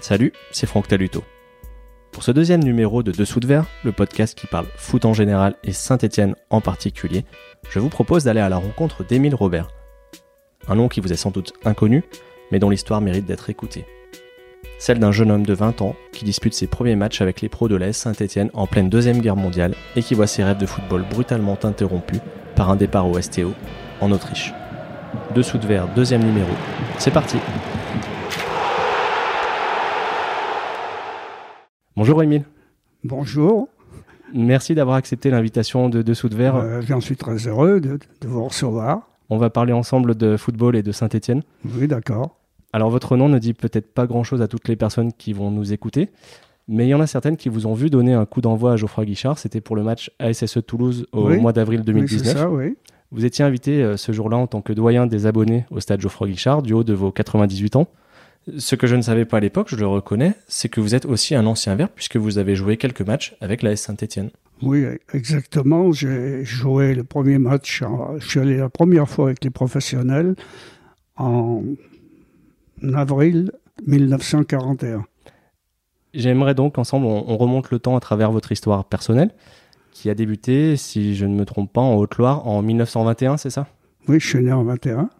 Salut, c'est Franck Taluto. Pour ce deuxième numéro de Dessous de Verre, le podcast qui parle foot en général et Saint-Etienne en particulier, je vous propose d'aller à la rencontre d'Émile Robert. Un nom qui vous est sans doute inconnu, mais dont l'histoire mérite d'être écoutée. Celle d'un jeune homme de 20 ans qui dispute ses premiers matchs avec les pros de l'AS Saint-Etienne en pleine Deuxième Guerre mondiale et qui voit ses rêves de football brutalement interrompus par un départ au STO en Autriche. Dessous de verre, deuxième numéro. C'est parti Bonjour Émile. Bonjour. Merci d'avoir accepté l'invitation de Dessous de verre. Euh, J'en suis très heureux de, de, vous recevoir. On va parler ensemble de football et de Saint-Etienne. Oui, d'accord. Alors votre nom ne dit peut-être pas grand-chose à toutes les personnes qui vont nous écouter, mais il y en a certaines qui vous ont vu donner un coup d'envoi à Geoffroy Guichard. C'était pour le match ASSE Toulouse au oui. mois d'avril 2019. Oui, ça, oui. Vous étiez invité euh, ce jour-là en tant que doyen des abonnés au stade Geoffroy Guichard du haut de vos 98 ans. Ce que je ne savais pas à l'époque, je le reconnais, c'est que vous êtes aussi un ancien vert puisque vous avez joué quelques matchs avec la S Saint-Etienne. Oui, exactement. J'ai joué le premier match, en, je suis allé la première fois avec les professionnels en avril 1941. J'aimerais donc qu'ensemble on, on, remonte le temps à travers votre histoire personnelle qui a débuté, si je ne me trompe pas, en Haute-Loire en 1921, c'est ça? Oui, je suis né en 21.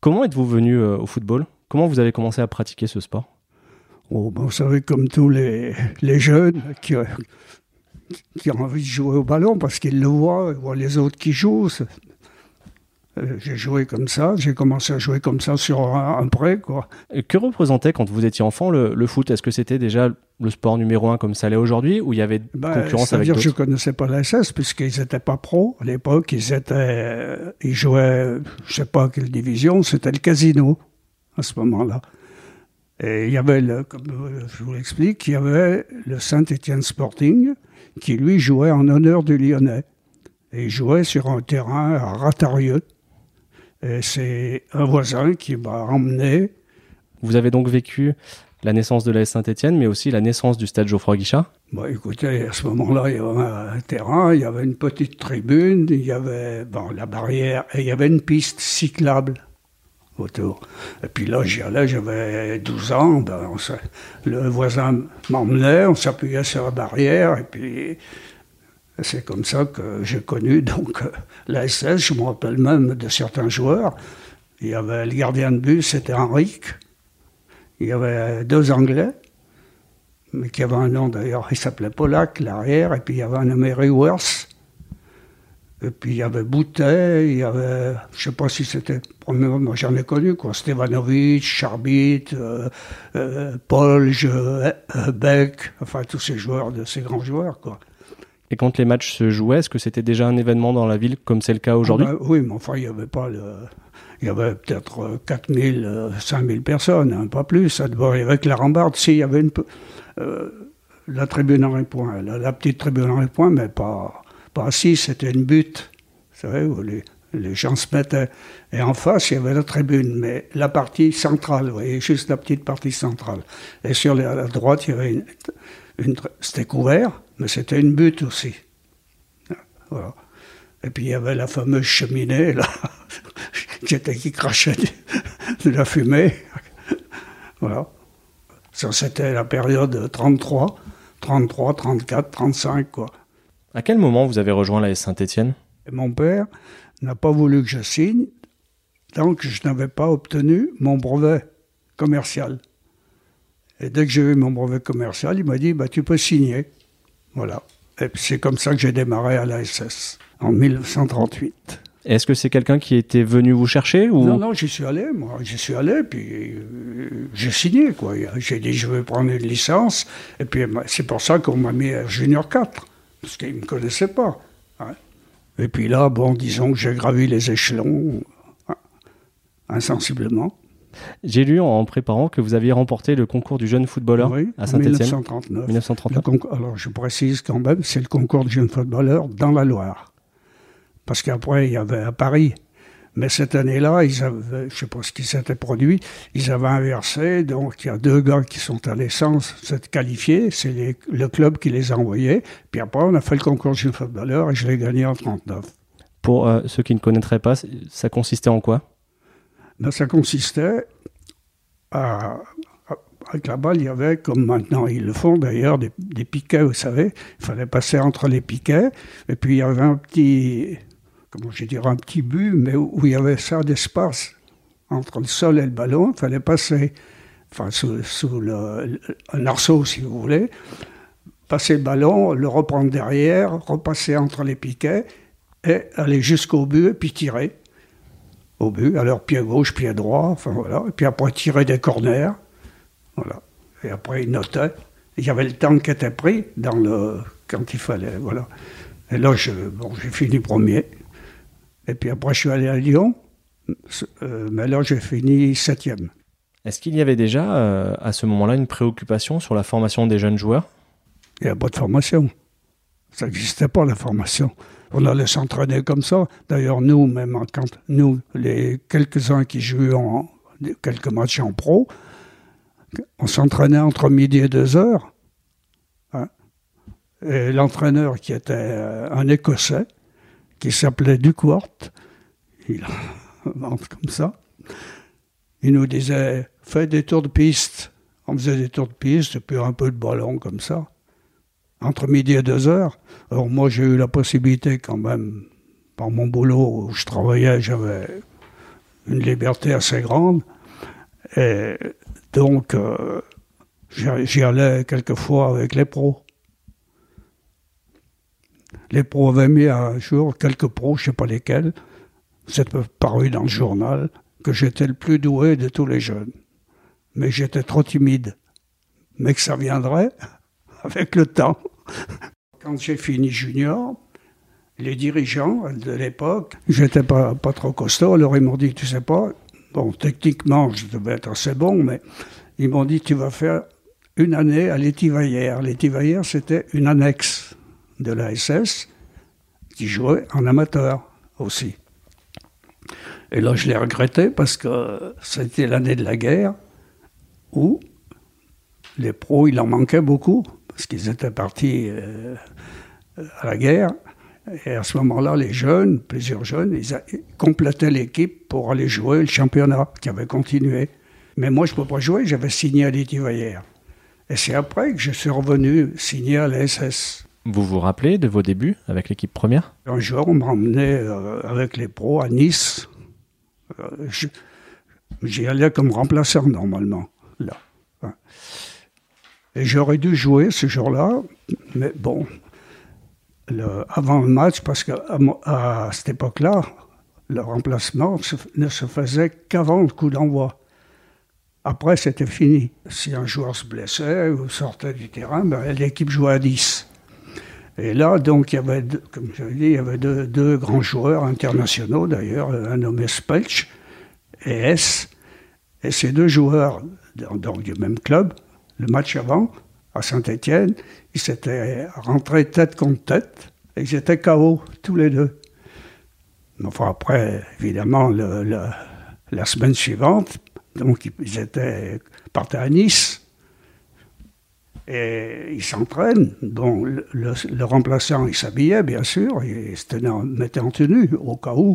Comment êtes-vous venu euh, au football? Comment vous avez commencé à pratiquer ce sport? Oh, ben, Vous savez, comme tous les, les jeunes qui, qui, ont envie de jouer au ballon parce qu'ils le voient, ils voient les autres qui jouent. Euh, j'ai joué comme ça, j'ai commencé à jouer comme ça sur un, un prêt. Quoi. Et que représentait quand vous étiez enfant le, le foot? Est-ce que c'était déjà le sport numéro un comme ça l'est aujourd'hui ou il y avait ben, concurrence avec d'autres? Je ne connaissais pas la SS puisqu'ils n'étaient pas pros à l'époque. Ils, étaient, ils jouaient, je ne sais pas quelle division, c'était le casino à ce moment-là. Et il y avait, le, comme je vous l'explique, il y avait le Saint-Étienne Sporting qui lui jouait en honneur du Lyonnais. Et il jouait sur un terrain à Ratarieux. Et c'est un voisin qui m'a emmené. Vous avez donc vécu la naissance de la Saint-Etienne, mais aussi la naissance du stade Geoffroy Guichard? Bon, Écoutez, à ce moment-là, il y avait un terrain, il y avait une petite tribune, il y avait bon, la barrière, et il y avait une piste cyclable autour. Et puis là, j'y allais, j'avais 12 ans, ben, le voisin m'emmenait, on s'appuyait sur la barrière, et puis c'est comme ça que j'ai connu donc la SS. Je me rappelle même de certains joueurs. Il y avait le gardien de but, c'était Henrique. Il y avait deux Anglais, mais qui avaient un nom d'ailleurs, il s'appelait Polak, l'arrière, et puis il y avait un nommé. Et puis il y avait Boutet, il y avait, je ne sais pas si c'était, moi j'en ai connu, quoi, Stevanovic, Charbit, euh, euh, Polge, euh, Beck, enfin tous ces joueurs, de ces grands joueurs, quoi. Et quand les matchs se jouaient, est-ce que c'était déjà un événement dans la ville comme c'est le cas aujourd'hui? Ah ben, Oui, mais enfin, il n'y avait pas le... Il y avait peut-être 4000, 5000 personnes, hein, pas plus. Ça devait, avec la rambarde, si, il y avait une... Euh, la tribune en point, la, la, petite tribune en point, mais pas, pas assis, c'était une butte, vous savez, où les, gens se mettaient. Et en face, il y avait la tribune, mais la partie centrale, vous voyez, juste la petite partie centrale. Et sur la, droite, il y avait une... c'était couvert, mais c'était une butte aussi. Voilà. Et puis il y avait la fameuse cheminée, là, qui, était, qui crachait de la fumée. voilà. Ça, c'était la période 33, 33, 34, 35, quoi. À quel moment vous avez rejoint la Saint-Étienne? Mon père n'a pas voulu que je signe tant que je n'avais pas obtenu mon brevet commercial. Et dès que j'ai eu mon brevet commercial, il m'a dit bah, Tu peux signer. Voilà. Et c'est comme ça que j'ai démarré à l'ASS, en 1938. Est-ce que c'est quelqu'un qui était venu vous chercher ou... Non, non, j'y suis allé, moi. J'y suis allé, puis euh, j'ai signé, quoi. J'ai dit, je veux prendre une licence. Et puis, c'est pour ça qu'on m'a mis à Junior 4, parce qu'ils ne me connaissaient pas. Hein. Et puis là, bon, disons que j'ai gravi les échelons hein, insensiblement. J'ai lu en préparant que vous aviez remporté le concours du jeune footballeur oui, à Saint-Etienne. 1939. 1939. Concours, alors je précise quand même, c'est le concours du jeune footballeur dans la Loire. Parce qu'après, il y avait à Paris. Mais cette année-là, ils avaient, je ne sais pas ce qui s'était produit, ils avaient inversé. Donc, il y a deux gars qui sont allés sans s'être qualifiés. C'est le club qui les a envoyés. Puis après, on a fait le concours jeune footballeur et je l'ai gagné en 39. Pour euh, ceux qui ne connaîtraient pas, ça consistait en quoi? Ben, Ça consistait à, à, avec la balle, il y avait, comme maintenant ils le font d'ailleurs, des, des piquets, vous savez. Il fallait passer entre les piquets. Et puis il y avait un petit, comment je dirais, un petit but, mais où, il y avait ça d'espace entre le sol et le ballon. Il fallait passer, enfin, sous, un arceau, si vous voulez. Passer le ballon, le reprendre derrière, repasser entre les piquets et aller jusqu'au but et puis tirer au but. Alors pied gauche, pied droit, enfin voilà. Et puis après tirer des corners. Voilà. Et après, il notait. Il y avait le temps qui était pris dans le, quand il fallait. Voilà. Et là, j'ai fini premier. Et puis après, je suis allé à Lyon. Euh, mais là, j'ai fini septième. Est-ce qu'il y avait déjà euh, à ce moment-là une préoccupation sur la formation des jeunes joueurs? Il n'y a pas de formation. Ça n'existait pas, la formation. On allait s'entraîner comme ça. D'ailleurs, nous, même quand nous, les quelques-uns qui jouaient en, quelques matchs en pro, on s'entraînait entre midi et deux heures. Hein. Et l'entraîneur, qui était euh, un Écossais, qui s'appelait Ducourt, il invente comme ça, il nous disait fais des tours de piste. On faisait des tours de piste puis un peu de ballon comme ça, entre midi et deux heures. Alors moi, j'ai eu la possibilité quand même, par mon boulot où je travaillais, j'avais une liberté assez grande. Et donc, euh, j'y allais quelquefois avec les pros. Les pros avaient mis un jour, quelques pros, je ne sais pas lesquels, c'est paru dans le journal, que j'étais le plus doué de tous les jeunes. Mais j'étais trop timide. Mais que ça viendrait avec le temps. Quand j'ai fini junior, les dirigeants de l'époque, j'étais pas, pas trop costaud, alors ils m'ont dit, tu sais pas, bon, techniquement, je devais être assez bon, mais ils m'ont dit, tu vas faire une année à l'Étivaillère. L'Étivaillère, c'était une annexe de la SS qui jouait en amateur aussi. Et là, je l'ai regretté parce que c'était l'année de la guerre où les pros, il en manquait beaucoup parce qu'ils étaient partis euh, à la guerre. Et à ce moment-là, les jeunes, plusieurs jeunes, ils, complétaient l'équipe pour aller jouer le championnat qui avait continué. Mais moi, je ne peux pas jouer, j'avais signé à l'Étivaillère. Et c'est après que je suis revenu signer à la SS. Vous vous rappelez de vos débuts avec l'équipe première? Un jour, on m'a emmené euh, avec les pros à Nice. Euh, J'y allais comme remplaçant normalement, là. Et j'aurais dû jouer ce jour-là, mais bon, le- avant le match, parce qu'à cette époque-là, le remplacement ne se faisait qu'avant le coup d'envoi. Après, c'était fini. Si un joueur se blessait ou sortait du terrain, ben, l'équipe jouait à 10. Et là, donc, il y avait, deux- comme je dit, il y avait deux, grands joueurs internationaux, d'ailleurs, un nommé Spelch et S. Et ces deux joueurs, dans le même club, le match avant, à Saint-Étienne, ils s'étaient rentrés tête contre tête, et ils étaient KO, tous les deux. Après, évidemment, la semaine suivante, donc, ils étaient, partaient à Nice, et ils s'entraînent. Bon, le, remplaçant, il s'habillait, bien sûr, il se tenait en- mettait en tenue, au cas où.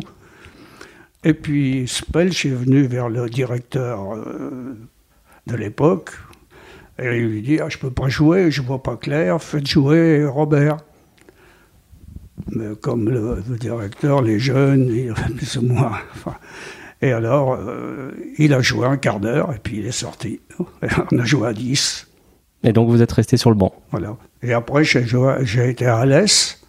Et puis Spelch est venu vers le directeur euh, de l'époque, et il lui dit ah, Je peux pas jouer, je vois pas clair, faites jouer Robert. Mais comme le, directeur, les jeunes, il plus ou moins. et alors, euh, il a joué un quart d'heure, et puis il est sorti. On a joué à 10. Et donc vous êtes resté sur le banc. Voilà. Et après, j'ai été à Alès.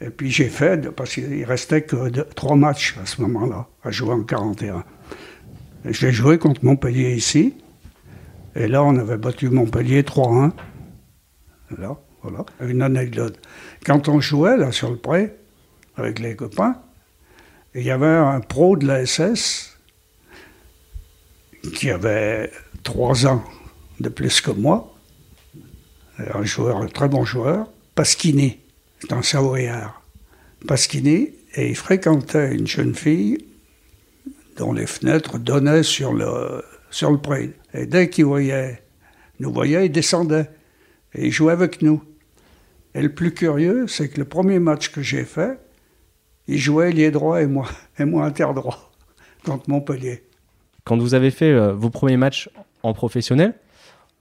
Et puis j'ai fait, parce qu'il restait que trois matchs à ce moment-là, à jouer en 41. Et J'ai joué contre Montpellier ici. Et là, on avait battu Montpellier 3-1. Là, voilà. Une anecdote. Quand on jouait là sur le pré, avec les copains, il y avait un pro de la SS qui avait trois ans de plus que moi, un joueur, très bon joueur, Pasquini, c'est un Savoyard. Pasquini, et il fréquentait une jeune fille dont les fenêtres donnaient sur le, sur le. Et dès qu'il voyait, nous voyait, il descendait. Et il jouait avec nous. Et le plus curieux, c'est que le premier match que j'ai fait, il jouait lié droit et moi, et moi interdroit, contre Montpellier. Quand vous avez fait euh, vos premiers matchs en professionnel.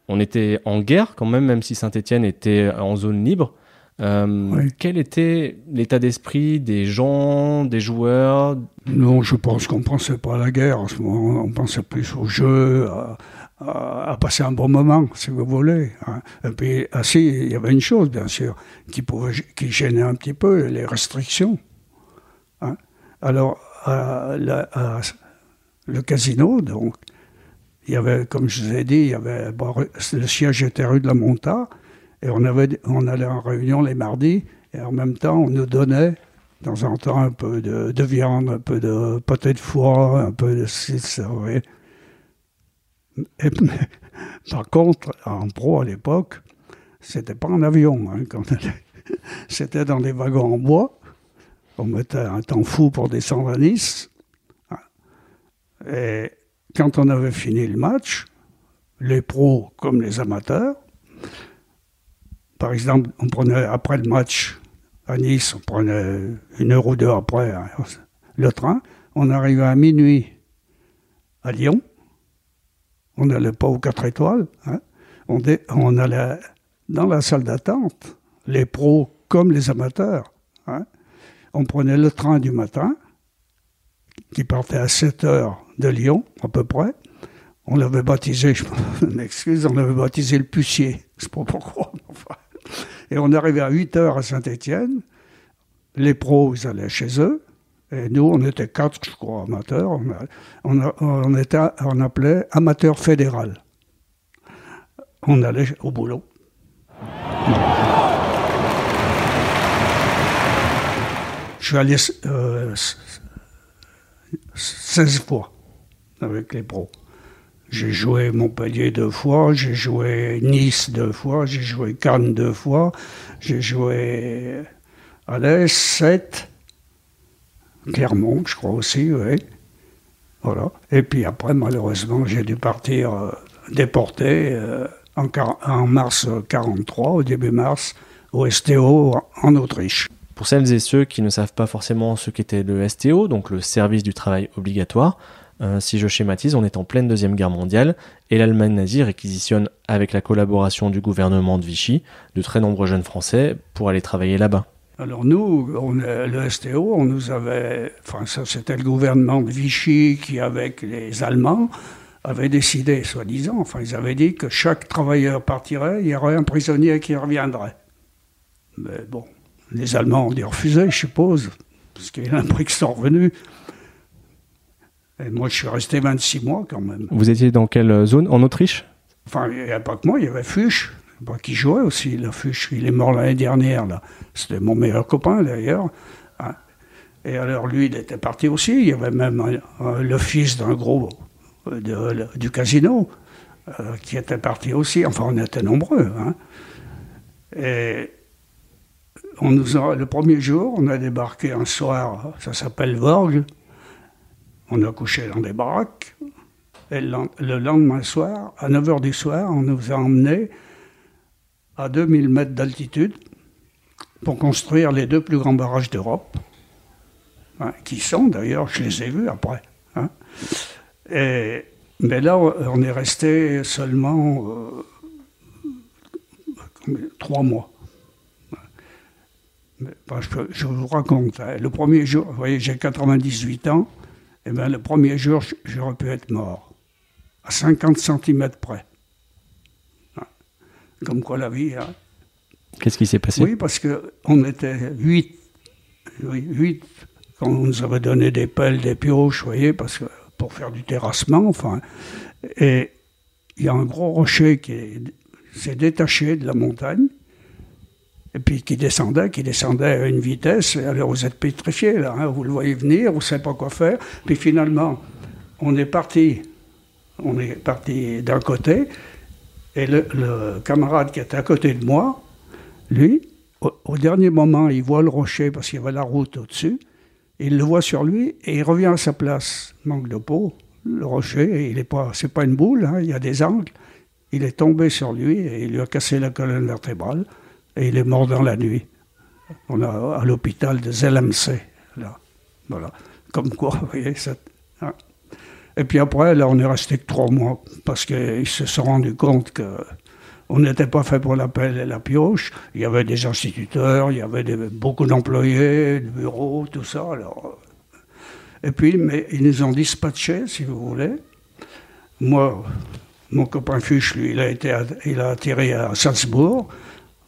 On était en guerre quand même, même si Saint-Etienne était en zone libre. Euh, quel était l'état d'esprit des gens, des joueurs? Non, je pense qu'on ne pensait pas à la guerre en ce moment. On pensait plus au jeu, à, passer un bon moment, si vous voulez. Hein. Et puis, ah, si, il y avait une chose, bien sûr, qui, pouvait, qui gênait un petit peu, les restrictions. Hein. Alors, le casino, donc, il y avait, comme je vous ai dit, il y avait, le siège était rue de la Monta, et on, avait, on allait en réunion les mardis, et en même temps, on nous donnait, de temps en temps, un peu de, viande, un peu de pâté de foie, un peu de ça, et, par contre, en pro à l'époque, c'était pas en avion. Hein, c'était dans des wagons en bois. On mettait un temps fou pour descendre à Nice. Quand on avait fini le match, les pros comme les amateurs, par exemple, on prenait après le match à Nice, on prenait une heure ou deux après hein, le train, on arrivait à minuit à Lyon, on n'allait pas aux quatre étoiles, hein. on, allait dans la salle d'attente, les pros comme les amateurs. Hein. On prenait le train du matin, qui partait à 7 heures de Lyon, à peu près. On l'avait baptisé, je m'excuse, on l'avait baptisé le Pucier. Je sais pas pourquoi. Et on arrivait à 8 heures à Saint-Étienne. Les pros, ils allaient chez eux. Et nous, on était quatre, je crois, amateurs. On, était, on appelait amateur fédéral. On allait au boulot. Je suis allé 16 euh, fois avec les pros. J'ai joué Montpellier deux fois, j'ai joué Nice deux fois, j'ai joué Cannes deux fois, j'ai joué l'Est, 7, Clermont, je crois aussi, oui. Voilà. Et puis après, malheureusement, j'ai dû partir euh, déporté euh, en, en, mars 43, au début mars, au STO en Autriche. Pour celles et ceux qui ne savent pas forcément ce qu'était le STO, donc le service du travail obligatoire, euh, si je schématise, on est en pleine Deuxième Guerre mondiale et l'Allemagne nazie réquisitionne, avec la collaboration du gouvernement de Vichy, de très nombreux jeunes Français pour aller travailler là-bas. Alors nous, on, le STO, on nous avait, enfin c'était le gouvernement de Vichy qui, avec les Allemands, avait décidé, soi-disant, enfin ils avaient dit que chaque travailleur partirait, il y aurait un prisonnier qui reviendrait. Mais bon, les Allemands ont dû refuser, je suppose, parce qu'il y a un sont revenus. Et moi, je suis resté 26 mois quand même. Vous étiez dans quelle zone? En Autriche? Enfin, il n'y a pas que moi, il y avait Fuchs, qui jouait aussi. Fuchs, il est mort l'année dernière. là. C'était mon meilleur copain d'ailleurs. Hein. Et alors lui, il était parti aussi. Il y avait même le fils d'un gros euh, du casino euh, qui était parti aussi. Enfin, on était nombreux. Hein. Et on nous le premier jour, on a débarqué un soir, ça s'appelle Vorges. On a couché dans des baraques. Et le lendemain soir, à 9h du soir, on nous a emmenés à 2000 mètres d'altitude pour construire les deux plus grands barrages d'Europe, hein, qui sont d'ailleurs, je les ai vus après. Hein. Mais là, on est resté seulement euh, trois mois. je, je, vous raconte, hein, le premier jour, vous voyez, j'ai 98 ans, eh bien, le premier jour, j'aurais pu être mort, à 50 cm près. Comme quoi la vie. Hein. Qu'est-ce qui s'est passé? Oui, parce qu'on était 8, oui, quand on nous avait donné des pelles, des pioches, vous voyez, parce que, pour faire du terrassement, enfin. Et il y a un gros rocher qui s'est détaché de la montagne et puis qui descendait, qui descendait à une vitesse. Alors vous êtes pétrifié là, hein, vous le voyez venir, vous ne savez pas quoi faire. Puis finalement, on est parti, on est parti d'un côté, et le, camarade qui était à côté de moi, lui, au, dernier moment, il voit le rocher parce qu'il y avait la route au-dessus. Il le voit sur lui et il revient à sa place. Manque de peau. Le rocher, il est pas, pas une boule, hein, il y a des angles. Il est tombé sur lui et il lui a cassé la colonne vertébrale et il est mort dans la nuit. On a à l'hôpital de Zellemse, là. Voilà. Comme quoi, vous voyez. Hein. Et puis après, là, on est resté que trois mois parce qu'ils se sont rendus compte que on n'était pas fait pour la pelle et la pioche. Il y avait des instituteurs, il y avait beaucoup d'employés, de bureaux, tout ça. Alors, et puis, mais ils nous ont dispatchés, si vous voulez. Moi, mon copain Fuchs, lui, il a, été, il a atterri à Salzbourg.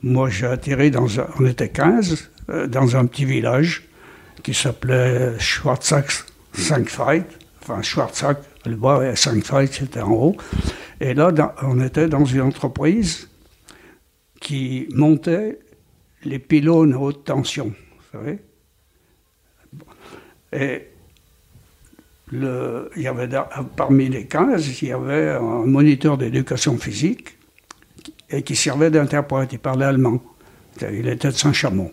Moi, j'ai atterri dans un, on était 15, euh, dans un petit village qui s'appelait Schwarzach 5 Enfin, Schwarzach, le bas, et 5 c'était en haut. Et là, on était dans une entreprise qui montait les pylônes haute tension, vous savez. Et le, y avait, parmi les 15, il y avait un moniteur d'éducation physique et qui servait d'interprète. Il parlait allemand. Il était de Saint-Chamond.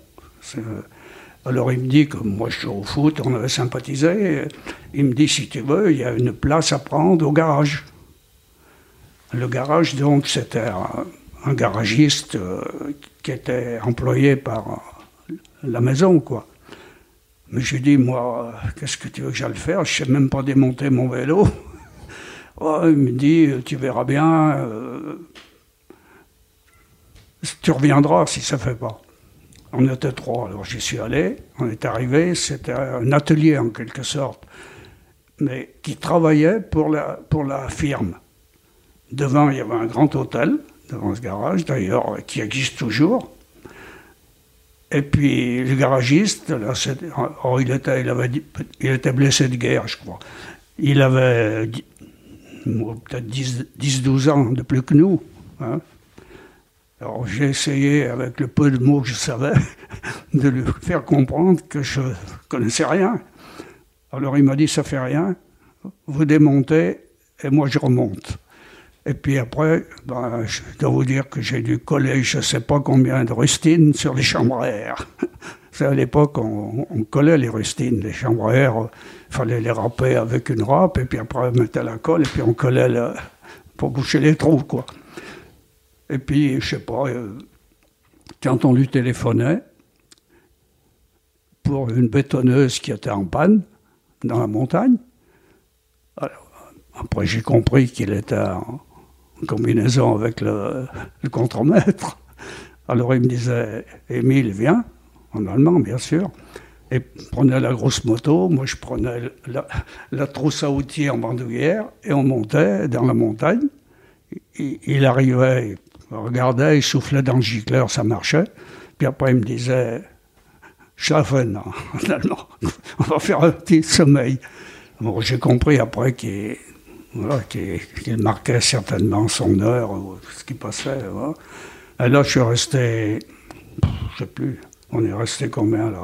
Alors il me dit que moi je joue au foot, on avait sympathisé. Il me dit si tu veux, il y a une place à prendre au garage. Le garage, donc, c'était un, garagiste euh, qui était employé par la maison, quoi. Mais j'ai dit, moi, qu'est-ce que tu veux que j'aille faire? Je sais même pas démonter mon vélo. oh, il me dit, tu verras bien, euh, tu reviendras si ça ne fait pas. On était trois, alors j'y suis allé, on est arrivé, c'était un atelier en quelque sorte, mais qui travaillait pour la, pour la firme. Devant, il y avait un grand hôtel, devant ce garage, d'ailleurs, qui existe toujours. Et puis le garagiste, oh, il, était, il, avait, il était blessé de guerre, je crois. Il avait peut-être 10-12 ans de plus que nous. Hein. Alors j'ai essayé, avec le peu de mots que je savais, de lui faire comprendre que je connaissais rien. Alors il m'a dit, ça fait rien, vous démontez et moi je remonte. Et puis après, ben, je dois vous dire que j'ai dû coller je ne sais pas combien de rustines sur les chambres à air. à l'époque, on, collait les rustines, les chambres à air, il fallait les râper avec une râpe, et puis après on mettait la colle, et puis on collait pour boucher les trous, quoi. Et puis, je sais pas, euh, quand on lui téléphonait pour une bétonneuse qui était en panne dans la montagne, après j'ai compris qu'il était en, combinaison avec le, contremaître. Alors il me disait, Émile, viens, en allemand bien sûr, et prenait la grosse moto, moi je prenais la, trousse à outils en bandoulière, et on montait dans la montagne. Il, arrivait, regardait, il soufflait dans le gicleur, ça marchait. Puis après il me disait, Schaffen, en allemand, on va faire un petit sommeil. Bon, j'ai compris après qu'il voilà, marquait certainement son heure, ce qui passait. Et là, je suis resté, je sais plus, on est resté combien là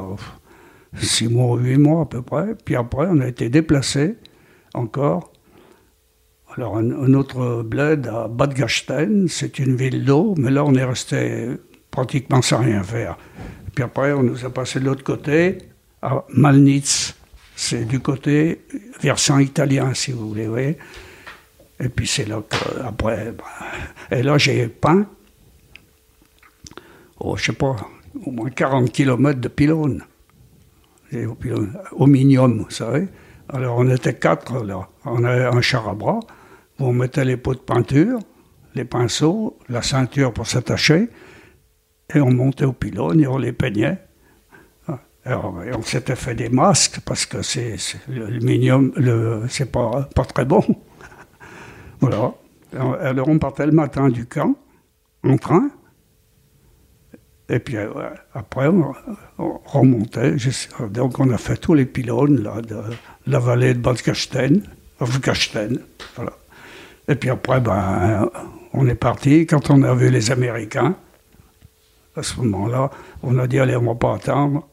Six mois, huit mois à peu près. Puis après, on a été déplacé encore. Alors, un, autre bled à Bad Gastein, c'est une ville d'eau, mais là, on est resté pratiquement sans rien faire. Puis après, on nous a passé de l'autre côté, à Malnitz. C'est du côté versant italien, si vous voulez, voyez. Et puis c'est là qu'après, ben, et là j'ai peint, oh, je sais pas, au moins 40 km de pylônes. Au minium, vous savez. Alors on était quatre là. On avait un char à bras on mettait les pots de peinture, les pinceaux, la ceinture pour s'attacher, et on montait au pylône et on les peignait. Alors, on s'était fait des masques parce que c'est l'aluminium, c'est pas, pas très bon. voilà. Alors, on partait le matin du camp, en train. Et puis euh, après, on, remontait. Donc, on a fait tous les pylônes là, de la vallée de Bad Voilà. Et puis après, ben, on est parti. Quand on a vu les Américains, à ce moment-là, on a dit allez, on va pas attendre.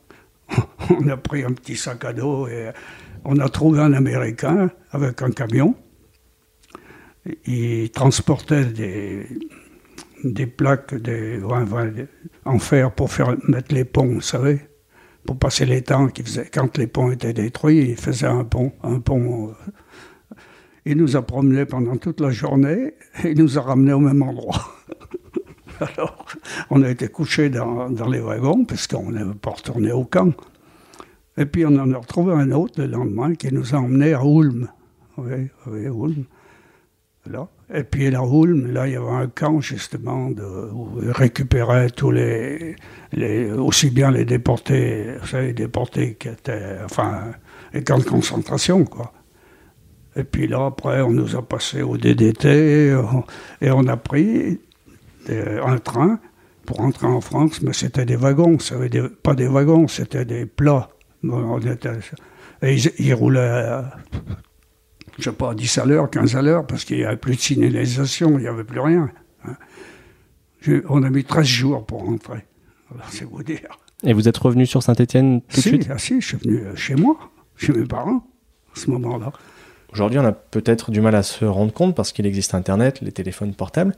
on a pris un petit sac à dos et on a trouvé un Américain avec un camion. Il transportait des, des plaques en fer pour faire mettre les ponts, vous savez, pour passer les temps quand les ponts étaient détruits, il faisait un pont, un pont. Il nous a promenés pendant toute la journée et il nous a ramenés au même endroit. Alors, on a été couchés dans, les wagons parce qu'on n'avait pas retourné au camp. Et puis on en a retrouvé un autre le lendemain qui nous a emmenés à Ulm. oui, oui, Ulm. Là. Et puis la Ulm, là, il y avait un camp justement où ils récupéraient tous les, les, aussi bien les déportés, vous savez, les déportés qui étaient, enfin, les camps de concentration, quoi. Et puis là, après, on nous a passé au DDT et on a pris un train pour rentrer en France, mais c'était des wagons, dire, pas des wagons, c'était des plats. On était, et ils, ils roulaient je sais pas, 10 à l'heure, 15 à l'heure, parce qu'il n'y avait plus de signalisation, il n'y avait plus rien. Hein. on a mis 13 jours pour rentrer. c'est vous dire. Et vous êtes revenu sur Saint-Etienne tout de suite? ah, Si, je suis venu euh, chez moi, chez mes parents, à ce moment-là. Aujourd'hui, on a peut-être du mal à se rendre compte parce qu'il existe Internet, les téléphones portables.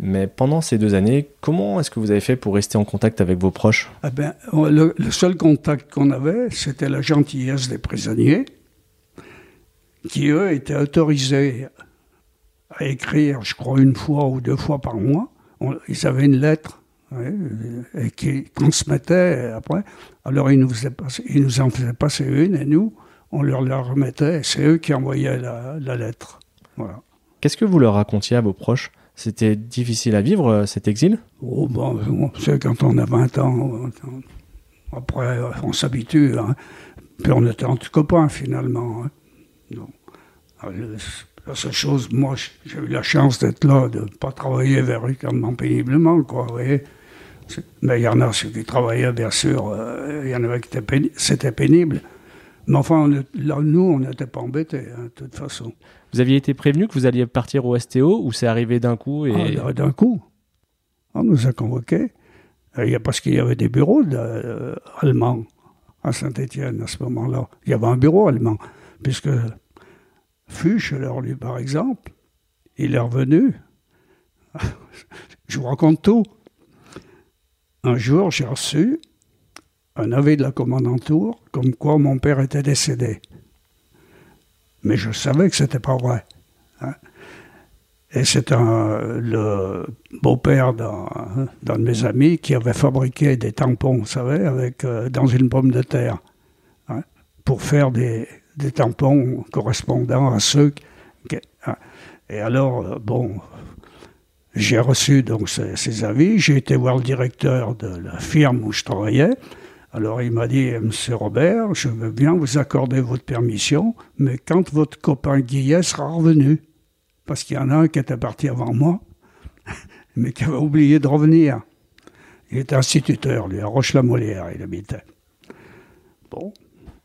Mais pendant ces deux années, comment est-ce que vous avez fait pour rester en contact avec vos proches? Eh ben, le, seul contact qu'on avait, c'était la gentillesse des prisonniers qui, eux, étaient autorisés à écrire, je crois, une fois ou deux fois par mois. ils avaient une lettre et qui transmettaient après. Alors, ils nous, ils nous en faisaient passer une et nous, on leur la remettait. C'est eux qui envoyaient la, lettre. Voilà. Qu'est-ce que vous leur racontiez à vos proches? C'était difficile à vivre, euh, cet exil? Oh, bon, c'est quand on a 20 ans. Après, on s'habitue. Hein. Puis on était entre copains, finalement. Hein. Ah, la seule chose, moi, j'ai eu la chance d'être là, de ne pas travailler véritablement péniblement, quoi, Mais il y en a ceux qui travaillaient, bien sûr, euh, il y en avait qui étaient pénibles, Mais enfin, là, nous, on n'était pas embêtés, hein, de toute façon. Vous aviez été prévenu que vous alliez partir au STO ou c'est arrivé d'un coup et... Ah, d'un coup. On nous a convoqués. Parce qu'il y avait des bureaux euh, allemands à Saint-Étienne à ce moment-là. Il y avait un bureau allemand, puisque Fuchs, alors lui par exemple, il est revenu. Je vous raconte tout. Un jour, j'ai reçu un avis de la commandanture comme quoi mon père était décédé. Mais je savais que c'était pas vrai. Hein. Et c'est le beau-père d'un, de mes amis qui avait fabriqué des tampons, vous savez, avec, euh, dans une pomme de terre, hein, pour faire des, tampons correspondant à ceux. Hein. et alors, euh, bon, j'ai reçu donc ces, avis. J'ai été voir le directeur de la firme où je travaillais. Alors il m'a dit, Monsieur Robert, je veux bien vous accorder votre permission, mais quand votre copain Guillet sera revenu, parce qu'il y en a un qui était parti avant moi, mais qui avait oublié de revenir. Il était instituteur, lui, à Roche-la-Molière, il habitait. Bon.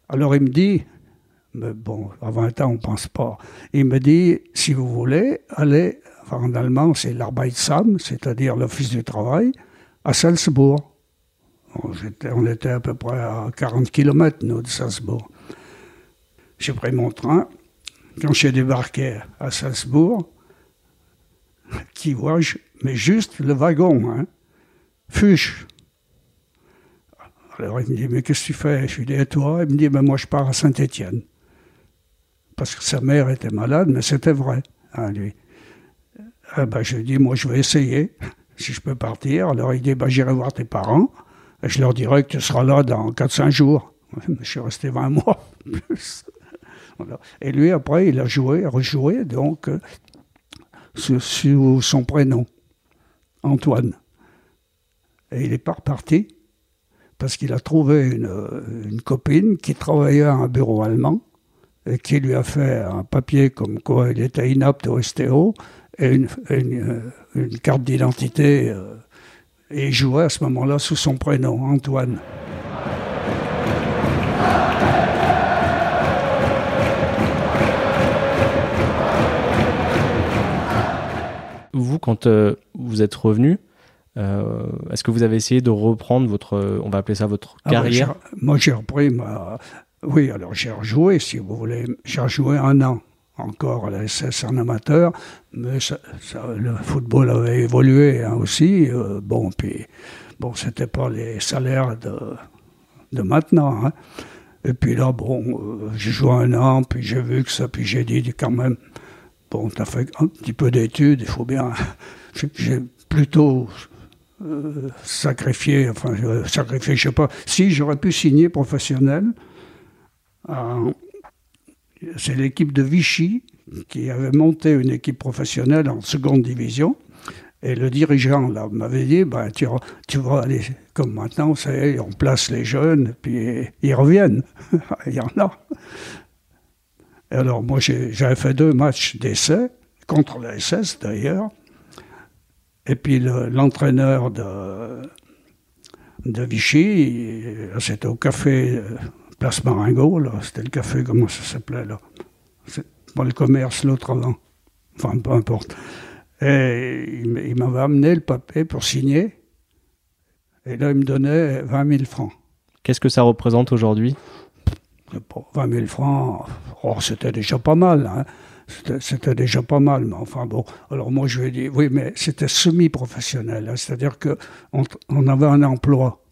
Alors il me dit, mais bon, à 20 ans, on ne pense pas. Il me dit, si vous voulez, allez, en allemand, c'est l'Arbeitsamt, c'est-à-dire l'Office du travail, à Salzbourg. On était à peu près à 40 km, nous, de Salzbourg. J'ai pris mon train. Quand j'ai débarqué à Salzbourg, qui vois-je? Mais juste le wagon, hein. Fuchs. Alors il me dit, mais qu'est-ce que tu fais? Je lui dis, et toi? Il me dit, ben moi je pars à Saint-Étienne parce que sa mère était malade, mais c'était vrai, hein, lui. Eh ben, je lui dis, moi, je vais essayer, si je peux partir. Alors, il dit, ben, j'irai voir tes parents, je leur dirai que tu seras là dans 4-5 jours. Je suis resté 20 mois plus. Et lui, après, il a joué, rejoué, donc, euh, sous, son prénom, Antoine. Et il n'est pas reparti, parce qu'il a trouvé une, une copine qui travaillait à un bureau allemand, et qui lui a fait un papier comme quoi il était inapte au STO et une, euh, carte d'identité. Euh, et il jouait à ce moment-là sous son prénom, Antoine. Vous, quand euh, vous êtes revenu, est-ce que vous avez essayé de reprendre votre, on va appeler ça votre ah carrière? Moi, j'ai repris ma, oui, alors j'ai rejoué, si vous voulez. J'ai rejoué un an encore la SS en amateur, mais le football avait évolué hein, aussi. Euh, bon, puis bon, c'était pas les salaires de, maintenant. Hein. Et puis là, bon, euh, j'ai joué un an, puis j'ai vu que ça, puis j'ai dit quand même, bon, t'as fait un petit peu d'études, il faut bien. j'ai plutôt euh, sacrifié, enfin, sacrifié, je sais pas. Si j'aurais pu signer professionnel, c'est l'équipe de Vichy qui avait monté une équipe professionnelle en seconde division. Et le dirigeant là m'avait dit, ben, tu, tu vas aller comme maintenant, on place les jeunes, puis ils reviennent. Il y en a. Et alors moi j'avais fait deux matchs d'essai, contre la SS d'ailleurs. Et puis l'entraîneur de, de Vichy, c'était au café euh, Place Maringo, c'était le café, comment ça s'appelait là? Pas le commerce, l'autre avant. Enfin, peu importe. Et il m'avait amené le papier pour signer. Et là, il me donnait 20 000 francs. Qu'est-ce que ça représente aujourd'hui? 20 000 francs, oh, c'était déjà pas mal. Hein. C'était déjà pas mal, mais enfin bon. Alors moi, je lui ai dit, oui, mais c'était semi-professionnel. Hein. C'est-à-dire qu'on on avait un emploi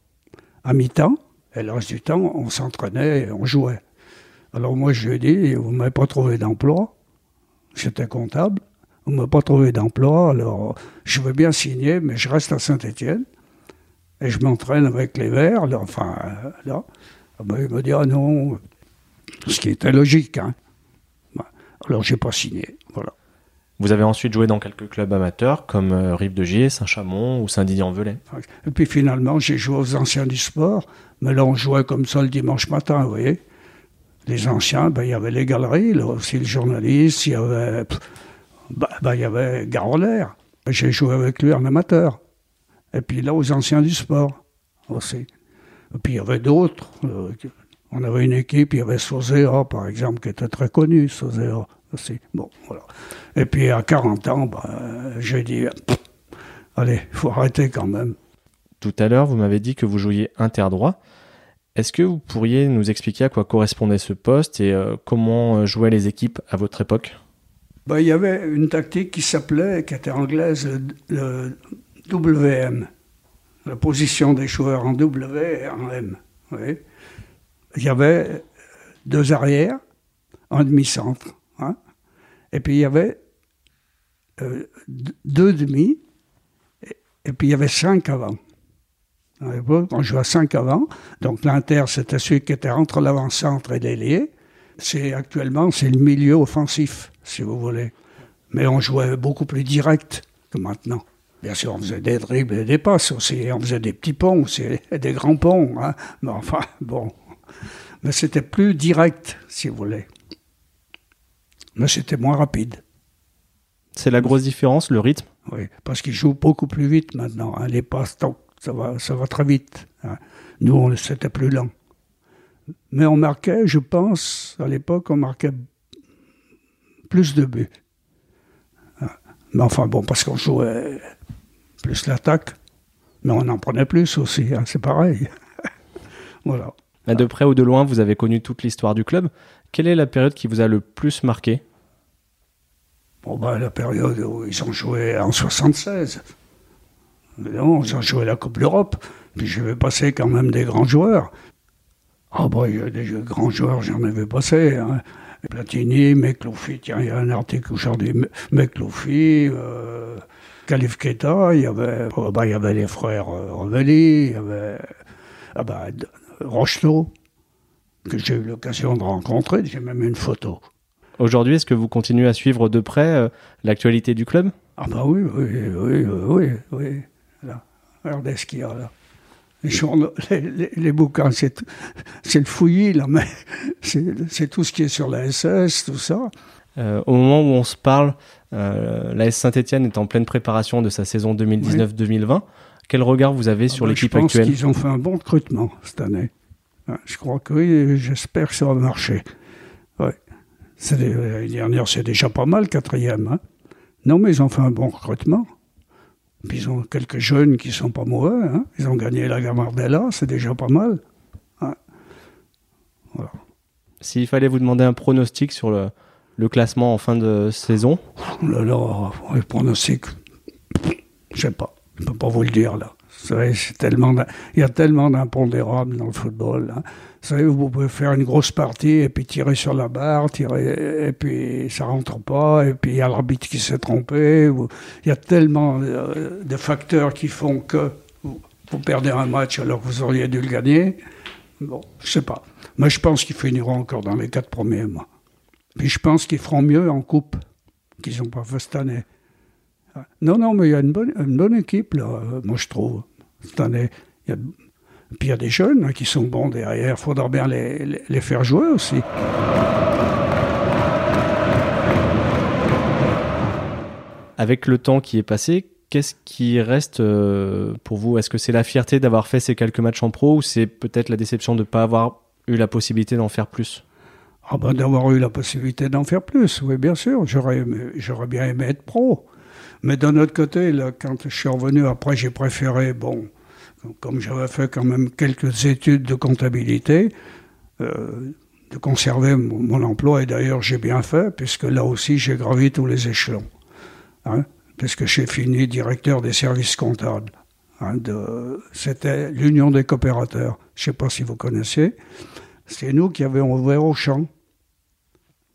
à mi-temps, et le reste du temps, on s'entraînait et on jouait. Alors moi, je lui ai dit, vous ne m'avez pas trouvé d'emploi. J'étais comptable. On ne m'a pas trouvé d'emploi, alors je veux bien signer, mais je reste à Saint-Étienne. Et je m'entraîne avec les Verts, enfin, là. Ah ben, il m'a dit, ah non, ce qui était logique. Hein. Bah, alors, j'ai pas signé, voilà. Vous avez ensuite joué dans quelques clubs amateurs, comme euh, Rive de Gier, Saint-Chamond ou Saint-Didier-en-Velay. Et puis finalement, j'ai joué aux anciens du sport, mais là, on jouait comme ça le dimanche matin, vous voyez. Les anciens, ben, il y avait les galeries, là aussi le journaliste, il y avait bah, bah, il y avait Garolaire. J'ai joué avec lui en amateur. Et puis là, aux anciens du sport aussi. Et puis il y avait d'autres. Euh, on avait une équipe, il y avait Sosea, par exemple, qui était très connu, aussi. Bon, voilà. Et puis à 40 ans, bah, j'ai dit, allez, il faut arrêter quand même. Tout à l'heure, vous m'avez dit que vous jouiez interdroit. Est-ce que vous pourriez nous expliquer à quoi correspondait ce poste et euh, comment euh, jouaient les équipes à votre époque? Ben, il y avait une tactique qui s'appelait, qui était anglaise, le, WM, la position des joueurs en W et en M. Il y avait deux arrières, un demi-centre, hein. et puis il y avait euh, deux demi, et, puis il y avait cinq avant. On jouait cinq avant, donc l'inter c'était celui qui était entre l'avant-centre et l'ailier. C'est actuellement c'est le milieu offensif si vous voulez. Mais on jouait beaucoup plus direct que maintenant. Bien sûr, on faisait des dribbles et des passes aussi, on faisait des petits ponts aussi, des grands ponts. Hein. Mais enfin, bon. Mais c'était plus direct, si vous voulez. Mais c'était moins rapide. C'est la grosse différence, le rythme Oui, parce qu'ils jouent beaucoup plus vite maintenant. Hein. Les passes, ça va, ça va très vite. Hein. Nous, c'était plus lent. Mais on marquait, je pense, à l'époque, on marquait plus de buts. Ah. Mais enfin, bon, parce qu'on jouait plus l'attaque, mais on en prenait plus aussi, hein, c'est pareil. voilà. de près ou de loin, vous avez connu toute l'histoire du club. Quelle est la période qui vous a le plus marqué? Bon, bah, la période où ils ont joué en 76. Non, ils ont joué la Coupe d'Europe. Puis je vais passer quand même des grands joueurs. Ah, bah, des grands joueurs, j'en avais passé. Hein. Platini, Mekloufi, tiens, il y a un article aujourd'hui, Mekloufi, euh, Khalif Keta, il y avait, oh, bah, il y avait les frères euh, il y avait ah Rochelot, que j'ai eu l'occasion de rencontrer, j'ai même une photo. Aujourd'hui, est-ce que vous continuez à suivre de près euh, l'actualité du club? Ah bah oui, oui, oui, oui, oui. Là, regardez ce qu'il y a là les, les, bouquins, c'est le fouillis, là, mais c'est tout ce qui est sur la SS, tout ça. Euh, au moment où on se parle, euh, la S Saint-Etienne est en pleine préparation de sa saison 2019-2020. Quel regard vous avez sur ah ben, l'équipe actuelle Je pense qu'ils ont fait un bon recrutement cette année. Je crois que oui, j'espère que ça va marcher. Ouais. L'année dernière, c'est déjà pas mal, quatrième. Hein. Non, mais ils ont fait un bon recrutement. Puis ils ont quelques jeunes qui sont pas mauvais. Hein. Ils ont gagné la Gamardella, c'est déjà pas mal. Voilà. S'il fallait vous demander un pronostic sur le, le classement en fin de saison? Oh Là, là, le pronostic, je sais pas. Je peux pas vous le dire là. C'est tellement, il y a tellement d'impondérables dans le football. Hein. Vous savez, vous pouvez faire une grosse partie et puis tirer sur la barre, tirer, et puis ça rentre pas, et puis il y a l'arbitre qui s'est trompé. il y a tellement euh, de facteurs qui font que vous, perdez un match alors que vous auriez dû le gagner. Bon, je sais pas. Mais je pense qu'ils finiront encore dans les quatre premiers mois. Puis je pense qu'ils feront mieux en coupe qu'ils n'ont pas fait cette année. Non, non, mais il y a une bonne, une bonne équipe, là, moi je trouve, année. Il y a, puis il y a des jeunes hein, qui sont bons derrière. Il faudra bien les, les, les faire jouer aussi. Avec le temps qui est passé, qu'est-ce qui reste euh, pour vous? Est-ce que c'est la fierté d'avoir fait ces quelques matchs en pro ou c'est peut-être la déception de ne pas avoir eu la possibilité d'en faire plus? Ah ben d'avoir eu la possibilité d'en faire plus, oui bien sûr. J'aurais, j'aurais bien aimé être pro. Mais d'un autre côté, là, quand je suis revenu, après j'ai préféré, bon, comme j'avais fait quand même quelques études de comptabilité, euh, de conserver mon, mon emploi. Et d'ailleurs j'ai bien fait, puisque là aussi j'ai gravi tous les échelons. Hein, puisque j'ai fini directeur des services comptables. hein, de, c'était l'Union des coopérateurs. Je ne sais pas si vous connaissez. C'est nous qui avions ouvert Auchan.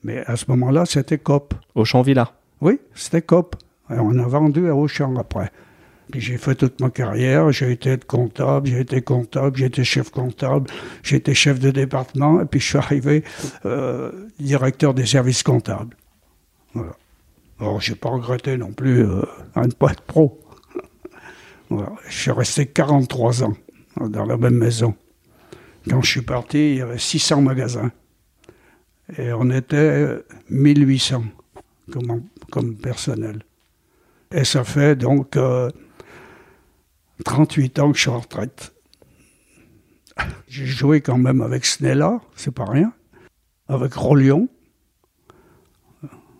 Mais à ce moment-là, c'était COP. Au Champ Villa Oui, c'était COP. Et on a vendu à Auchan après. Puis j'ai fait toute ma carrière, j'ai été comptable, j'ai été comptable, j'ai été chef comptable, j'ai été chef de département, et puis je suis arrivé euh, directeur des services comptables. Voilà. Alors j'ai pas regretté non plus euh, de ne pas être pro. Je suis resté 43 ans dans la même maison. Quand je suis parti, il y avait 600 magasins. Et on était euh, 1800 comme, comme personnel. Et ça fait donc euh, 38 ans que je suis en retraite. J'ai joué quand même avec Snella, c'est pas rien, avec Rollion,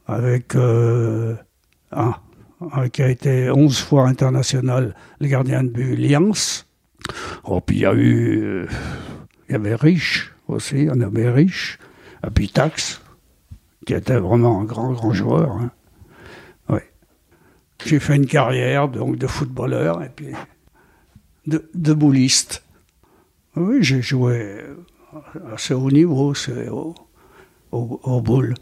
avec euh, un, un qui a été 11 fois international, le gardien de but, Lians. Oh, puis il y a eu, euh, il y avait Rich aussi, on avait Rich, et puis Tax, qui était vraiment un grand, grand joueur. hein. J'ai fait une carrière donc de footballeur et puis de, de bouliste. Oui, j'ai joué à assez haut niveau, c'est au, au, boule.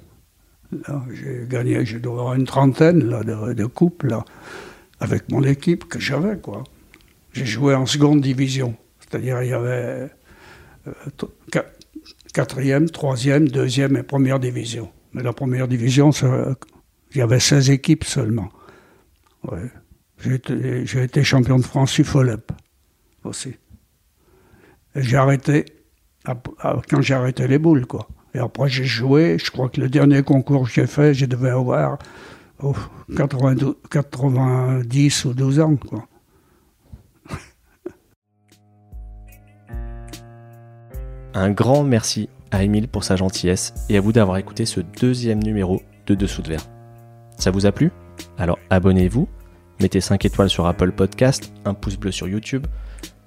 J'ai gagné, je dois avoir une trentaine là, de, de coupes avec mon équipe que j'avais. quoi. J'ai joué en seconde division, c'est-à-dire il y avait euh, quatrième, troisième, deuxième et première division. Mais la première division, il y avait 16 équipes seulement. Ouais. J'ai été, champion de France UFOLEP aussi. J'ai arrêté à- quand j'ai arrêté les boules, quoi. Et après, j'ai joué. Je crois que le dernier concours que j'ai fait, je devais avoir oh, 92 90 ou 12 ans, quoi. Un grand merci à Émile pour sa gentillesse et à vous d'avoir écouté ce deuxième numéro de Dessous de verre. Ça vous a plu? Alors abonnez-vous, mettez 5 étoiles sur Apple Podcast, un pouce bleu sur YouTube,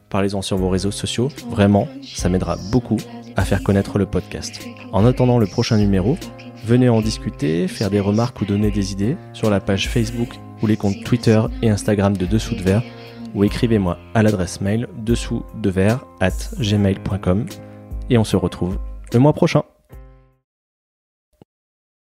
parlez-en sur vos réseaux sociaux, vraiment, ça m'aidera beaucoup à faire connaître le podcast. En attendant le prochain numéro, venez en discuter, faire des remarques ou donner des idées sur la page Facebook ou les comptes Twitter et Instagram de Dessous de verre ou écrivez-moi à l'adresse mail dessous de at gmail.com et on se retrouve le mois prochain.